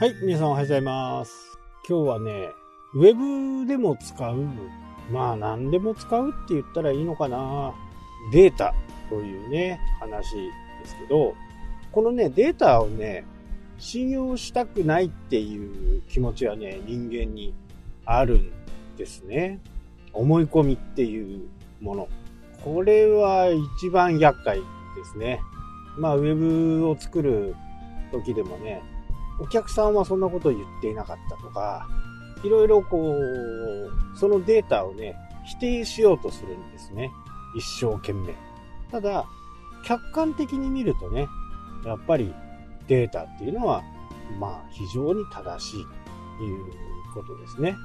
はい、皆さんおはようございます。今日はね、ウェブでも使う、まあ何でも使うって言ったらいいのかな。データというね、話ですけど、このね、データをね、信用したくないっていう気持ちはね、人間にあるんですね。思い込みっていうもの。これは一番厄介ですね。まあ、ウェブを作る時でもね、お客さんはそんなこと言っていなかったとか、いろいろこう、そのデータをね、否定しようとするんですね。一生懸命。ただ、客観的に見るとね、やっぱりデータっていうのは、まあ非常に正しいということですね。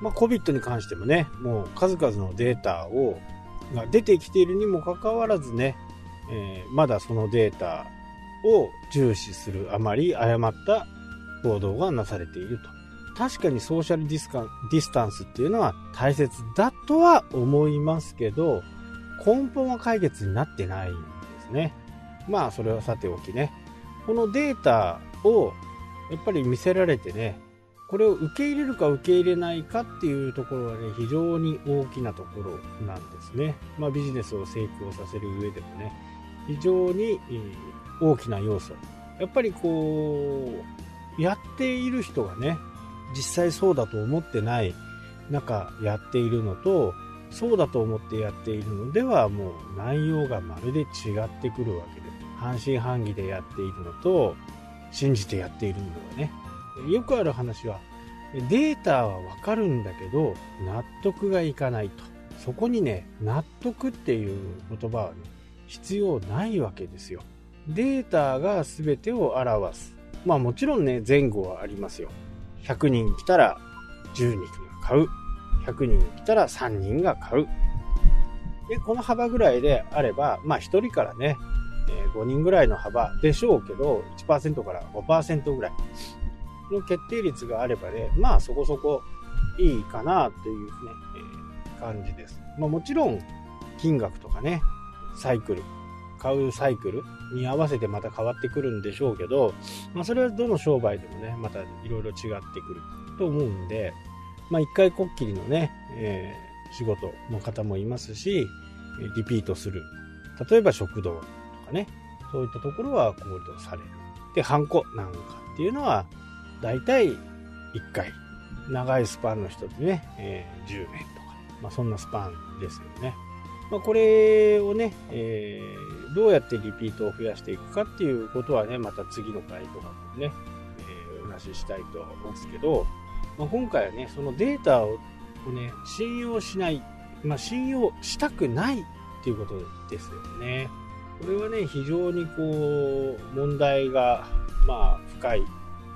まあ COVID に関してもね、もう数々のデータを、が出てきているにもかかわらずね、えーまだそのデータを重視するあまり誤った報道がなされていると。確かにソーシャルディスカディスタンスっていうのは大切だとは思いますけど、根本は解決になってないんですね。まあそれはさておきね。このデータをやっぱり見せられてね、これを受け入れるか受け入れないかっていうところはね、非常に大きなところなんですね。まあビジネスを成功させる上でもね、非常に大きな要素。やっぱりこう、やっている人がね、実際そうだと思ってない中やっているのと、そうだと思ってやっているのではもう内容がまるで違ってくるわけで半信半疑でやっているのと信じてやっているのではね。よくある話はデータはわかるんだけど納得がいかないと。そこにね納得っていう言葉はね必要ないわけですよ。データが全てを表す。まあもちろんね前後はありますよ100人来たら10人が買う100人来たら3人が買う。で、この幅ぐらいであれば、まあ1人からね、5人ぐらいの幅でしょうけど、1%から5%ぐらいの決定率があればね、まあそこそこいいかなというね、え感じです。まあもちろん、金額とかね、サイクル、買うサイクルに合わせてまた変わってくるんでしょうけど、まあそれはどの商売でもね、またいろいろ違ってくると思うんで、まあ、一回こっきりのね、えー仕事の方もいますし、リピートする。例えば食堂とかね、そういったところは行動される。で、ハンコなんかっていうのは、だいたい1回。長いスパンの人でね、えー10年とか、まあ、そんなスパンですよね。まあ、これをね、えーどうやってリピートを増やしていくかっていうことはね、また次の回とかもね、えーお話ししたいと思うんですけど、まあ、今回はね、そのデータをね、信用しない、まあ、信用したくないっていうことですよね。これはね、非常にこう、問題が、まあ、深い。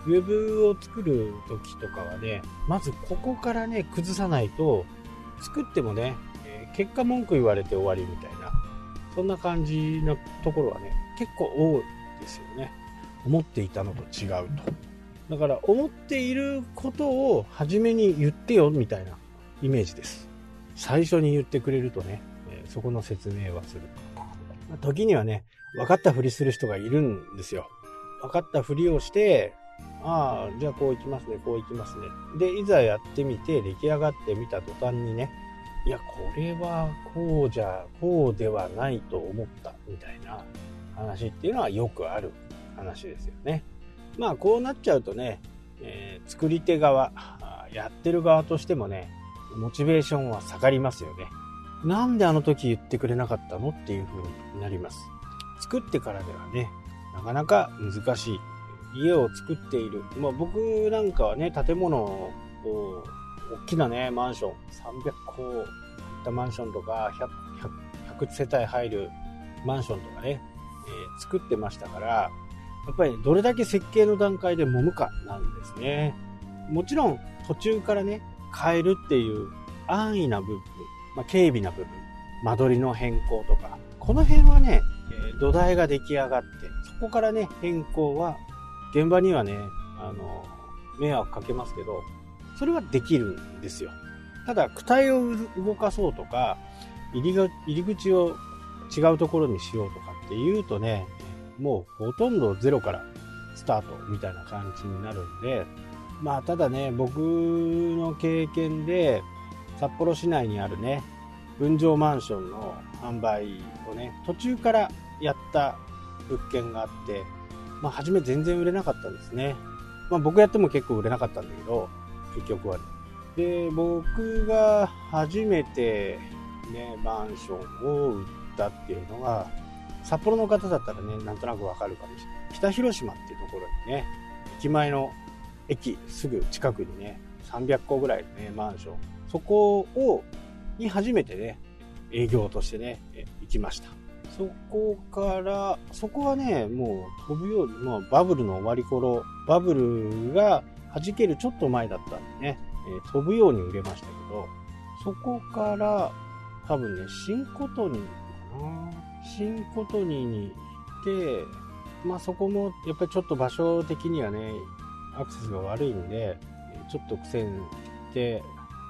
ウェブを作る時とかはね、まずここからね、崩さないと、作ってもね、結果文句言われて終わりみたいな、そんな感じのところはね、結構多いですよね。思っていたのと違うと。だから思っていることを初めに言ってよみたいなイメージです。最初に言ってくれるとね、そこの説明はする。時にはね、分かったふりする人がいるんですよ。分かったふりをして、ああ、じゃあこういきますね、こういきますね。で、いざやってみて出来上がってみた途端にね、いや、これはこうじゃ、こうではないと思ったみたいな話っていうのはよくある話ですよね。まあこうなっちゃうとね、えー作り手側、やってる側としてもね、モチベーションは下がりますよね。なんであの時言ってくれなかったのっていう風になります。作ってからではね、なかなか難しい。家を作っている。まあ僕なんかはね、建物を、大きなね、マンション、300戸入ったマンションとか、100, 100, 100世帯入るマンションとかね、えー作ってましたから、やっぱりどれだけ設計の段階で揉むかなんですね。もちろん途中からね、変えるっていう安易な部分、まあ、軽微な部分、間取りの変更とか、この辺はね、え土台が出来上がって、そこからね、変更は、現場にはね、あの、迷惑かけますけど、それはできるんですよ。ただ、躯体を動かそうとか、入りが入り口を違うところにしようとかっていうとね、もうほとんどゼロからスタートみたいな感じになるんで、まあ、ただね、僕の経験で、札幌市内にあるね、分譲マンションの販売をね、途中からやった物件があって、まあ、初め全然売れなかったんですね。まあ、僕やっても結構売れなかったんだけど、結局はね。で、僕が初めてね、マンションを売ったっていうのが、札幌の方だったらね、なんとなくわかるかもしれない。北広島っていうところにね、駅前の駅すぐ近くにね、300個ぐらいのね、マンション。そこを、に初めてね、営業としてね、行きました。そこから、そこはね、もう飛ぶように、まあ、バブルの終わり頃、バブルが弾けるちょっと前だったんでね、えー、飛ぶように売れましたけど、そこから、多分ね、新コトニーかな。新コトニーに行って、まあそこもやっぱりちょっと場所的にはね、アクセスが悪いんで、ちょっと苦戦して、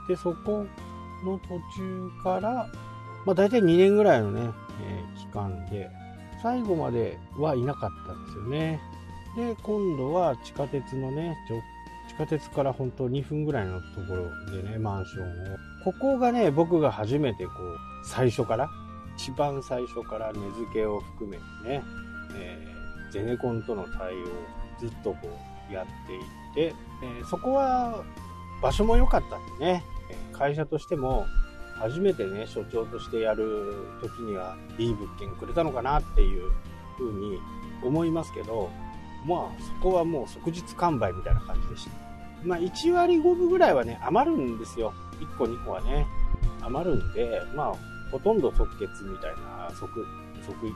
で、そこの途中から、まあ大体2年ぐらいのね、えー、期間で、最後まではいなかったんですよね。で、今度は地下鉄のね、地下鉄から本当2分ぐらいのところでね、マンションを。ここがね、僕が初めてこう、最初から、一番最初から値付けを含めてね、えー、ゼネコンとの対応をずっとこうやっていって、えー、そこは場所も良かったんでね、会社としても初めてね、所長としてやる時にはいい物件くれたのかなっていうふうに思いますけど、まあそこはもう即日完売みたいな感じでした。まあ1割5分ぐらいはね、余るんですよ。1個2個はね、余るんで、まあほとんど即決みたいな、即、即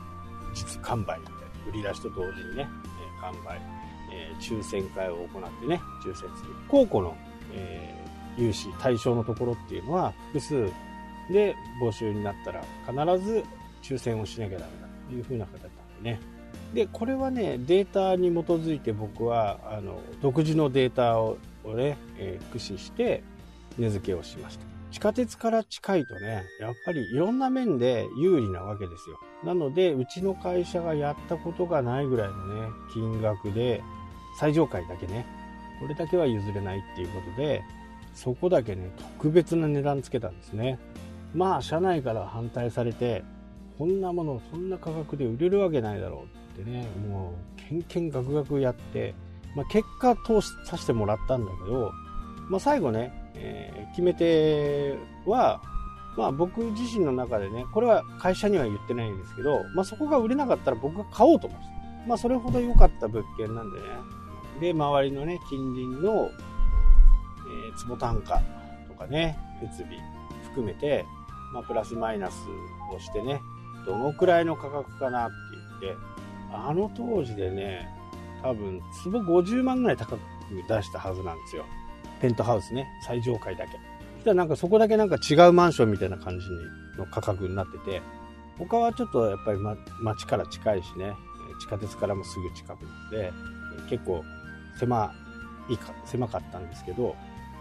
日完売みたいな、売り出しと同時にね、え完売、えー、抽選会を行ってね、抽選する。高校の、えー、融資対象のところっていうのは複数で募集になったら必ず抽選をしなきゃダメだという風な形だったんでね。で、これはね、データに基づいて僕は、あの、独自のデータをね、えー、駆使して値付けをしました。地下鉄から近いとね、やっぱりいろんな面で有利なわけですよ。なので、うちの会社がやったことがないぐらいのね、金額で、最上階だけね、これだけは譲れないっていうことで、そこだけね、特別な値段つけたんですね。まあ、社内から反対されて、こんなもの、そんな価格で売れるわけないだろうってね、もう、けんけんがくがくやって、まあ、結果通しさせてもらったんだけど、まあ、最後ね、えー、決め手は、まあ僕自身の中でね、これは会社には言ってないんですけど、まあそこが売れなかったら僕が買おうと思ってまあそれほど良かった物件なんでね。で、周りのね、近隣の、えー、坪単価とかね、設備含めて、まあプラスマイナスをしてね、どのくらいの価格かなって言って、あの当時でね、多分、坪50万ぐらい高く出したはずなんですよ。ペントハウスね、最上階だけ。そしたらなんかそこだけなんか違うマンションみたいな感じの価格になってて、他はちょっとやっぱり、ま、街から近いしね、地下鉄からもすぐ近くなので、結構狭いか、狭かったんですけど、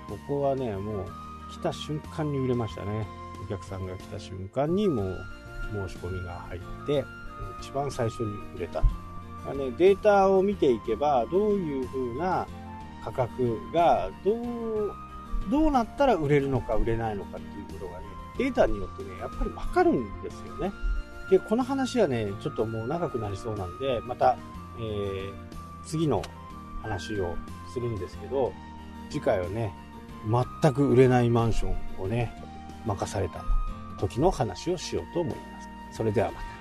ここはね、もう来た瞬間に売れましたね。お客さんが来た瞬間にもう申し込みが入って、一番最初に売れたと。ね、データを見ていけば、どういう風な価格がどう、どうなったら売れるのか売れないのかっていうことがね、データによってね、やっぱりわかるんですよね。で、この話はね、ちょっともう長くなりそうなんで、また、えー、次の話をするんですけど、次回はね、全く売れないマンションをね、任された時の話をしようと思います。それではまた。